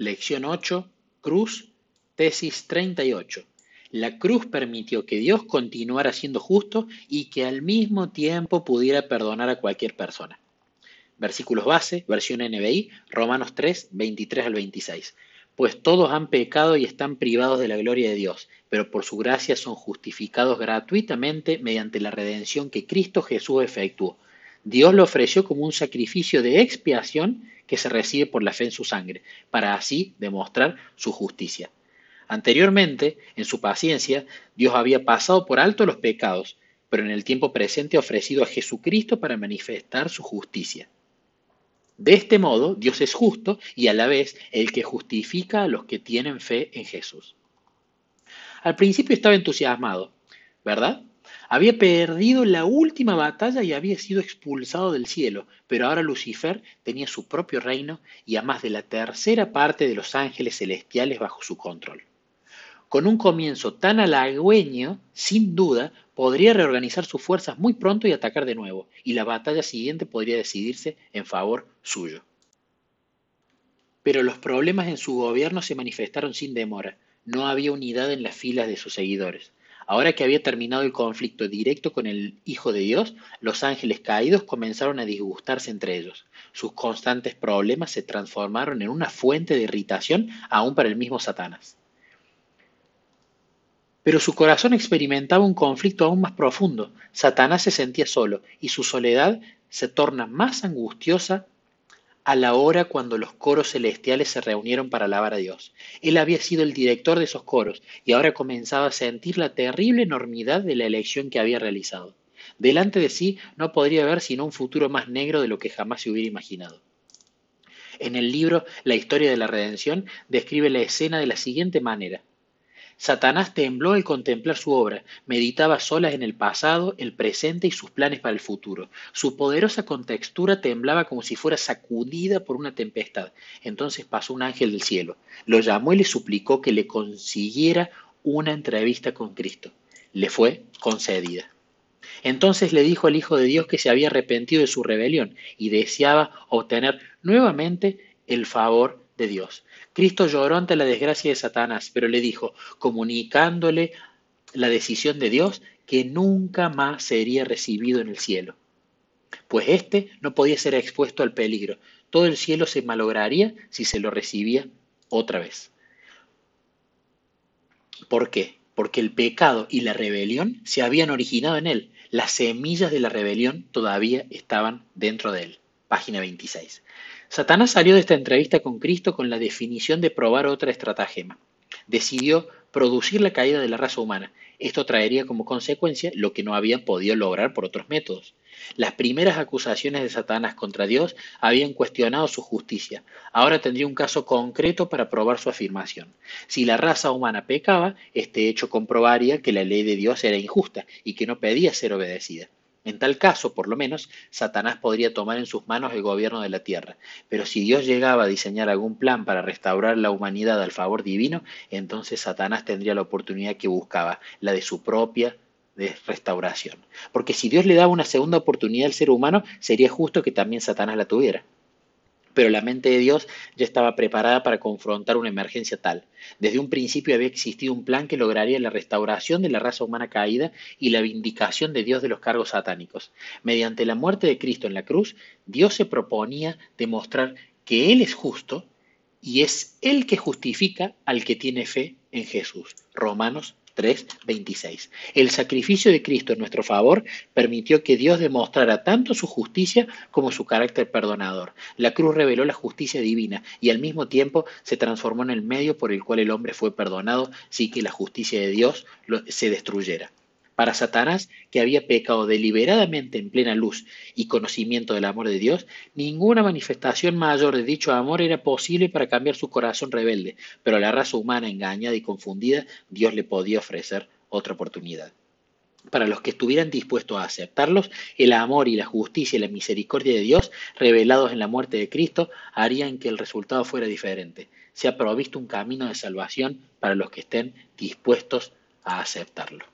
Lección 8, Cruz, tesis 38. La cruz permitió que Dios continuara siendo justo y que al mismo tiempo pudiera perdonar a cualquier persona. Versículos base, versión NBI, Romanos 3, 23 al 26. Pues todos han pecado y están privados de la gloria de Dios, pero por su gracia son justificados gratuitamente mediante la redención que Cristo Jesús efectuó Dios lo ofreció como un sacrificio de expiación que se recibe por la fe en su sangre, para así demostrar su justicia. Anteriormente, en su paciencia, Dios había pasado por alto los pecados, pero en el tiempo presente ha ofrecido a Jesucristo para manifestar su justicia. De este modo, Dios es justo y a la vez el que justifica a los que tienen fe en Jesús. Al principio estaba entusiasmado, ¿verdad? Había perdido la última batalla y había sido expulsado del cielo, pero ahora Lucifer tenía su propio reino y a más de la tercera parte de los ángeles celestiales bajo su control. Con un comienzo tan halagüeño, sin duda, podría reorganizar sus fuerzas muy pronto y atacar de nuevo, y la batalla siguiente podría decidirse en favor suyo. Pero los problemas en su gobierno se manifestaron sin demora. No había unidad en las filas de sus seguidores. Ahora que había terminado el conflicto directo con el Hijo de Dios, los ángeles caídos comenzaron a disgustarse entre ellos. Sus constantes problemas se transformaron en una fuente de irritación aún para el mismo Satanás. Pero su corazón experimentaba un conflicto aún más profundo. Satanás se sentía solo y su soledad se torna más angustiosa a la hora cuando los coros celestiales se reunieron para alabar a Dios. Él había sido el director de esos coros y ahora comenzaba a sentir la terrible enormidad de la elección que había realizado. Delante de sí no podría ver sino un futuro más negro de lo que jamás se hubiera imaginado. En el libro La historia de la redención describe la escena de la siguiente manera. Satanás tembló al contemplar su obra, meditaba solas en el pasado, el presente y sus planes para el futuro. Su poderosa contextura temblaba como si fuera sacudida por una tempestad. Entonces pasó un ángel del cielo, lo llamó y le suplicó que le consiguiera una entrevista con Cristo. Le fue concedida. Entonces le dijo al Hijo de Dios que se había arrepentido de su rebelión y deseaba obtener nuevamente el favor de Dios. Cristo lloró ante la desgracia de Satanás, pero le dijo, comunicándole la decisión de Dios, que nunca más sería recibido en el cielo. Pues éste no podía ser expuesto al peligro. Todo el cielo se malograría si se lo recibía otra vez. ¿Por qué? Porque el pecado y la rebelión se habían originado en él. Las semillas de la rebelión todavía estaban dentro de él. Página 26. Satanás salió de esta entrevista con Cristo con la definición de probar otra estratagema. Decidió producir la caída de la raza humana. Esto traería como consecuencia lo que no habían podido lograr por otros métodos. Las primeras acusaciones de Satanás contra Dios habían cuestionado su justicia. Ahora tendría un caso concreto para probar su afirmación. Si la raza humana pecaba, este hecho comprobaría que la ley de Dios era injusta y que no pedía ser obedecida. En tal caso, por lo menos, Satanás podría tomar en sus manos el gobierno de la tierra. Pero si Dios llegaba a diseñar algún plan para restaurar la humanidad al favor divino, entonces Satanás tendría la oportunidad que buscaba, la de su propia restauración. Porque si Dios le daba una segunda oportunidad al ser humano, sería justo que también Satanás la tuviera pero la mente de Dios ya estaba preparada para confrontar una emergencia tal. Desde un principio había existido un plan que lograría la restauración de la raza humana caída y la vindicación de Dios de los cargos satánicos. Mediante la muerte de Cristo en la cruz, Dios se proponía demostrar que Él es justo y es Él que justifica al que tiene fe en Jesús. Romanos 3:26. El sacrificio de Cristo en nuestro favor permitió que Dios demostrara tanto su justicia como su carácter perdonador. La cruz reveló la justicia divina y al mismo tiempo se transformó en el medio por el cual el hombre fue perdonado sin que la justicia de Dios se destruyera. Para Satanás, que había pecado deliberadamente en plena luz y conocimiento del amor de Dios, ninguna manifestación mayor de dicho amor era posible para cambiar su corazón rebelde, pero a la raza humana engañada y confundida, Dios le podía ofrecer otra oportunidad. Para los que estuvieran dispuestos a aceptarlos, el amor y la justicia y la misericordia de Dios, revelados en la muerte de Cristo, harían que el resultado fuera diferente. Se ha provisto un camino de salvación para los que estén dispuestos a aceptarlo.